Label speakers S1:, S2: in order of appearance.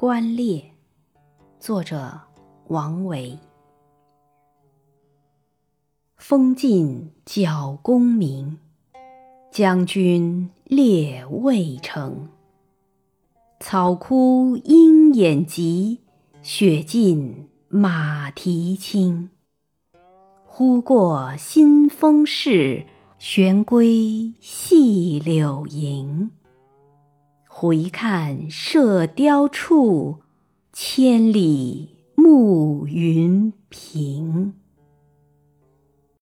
S1: 观猎，作者王维。风劲角弓鸣，将军猎渭城。草枯鹰眼疾，雪尽马蹄轻。忽过新丰市，旋归细柳营。回看射雕处，千里暮云平。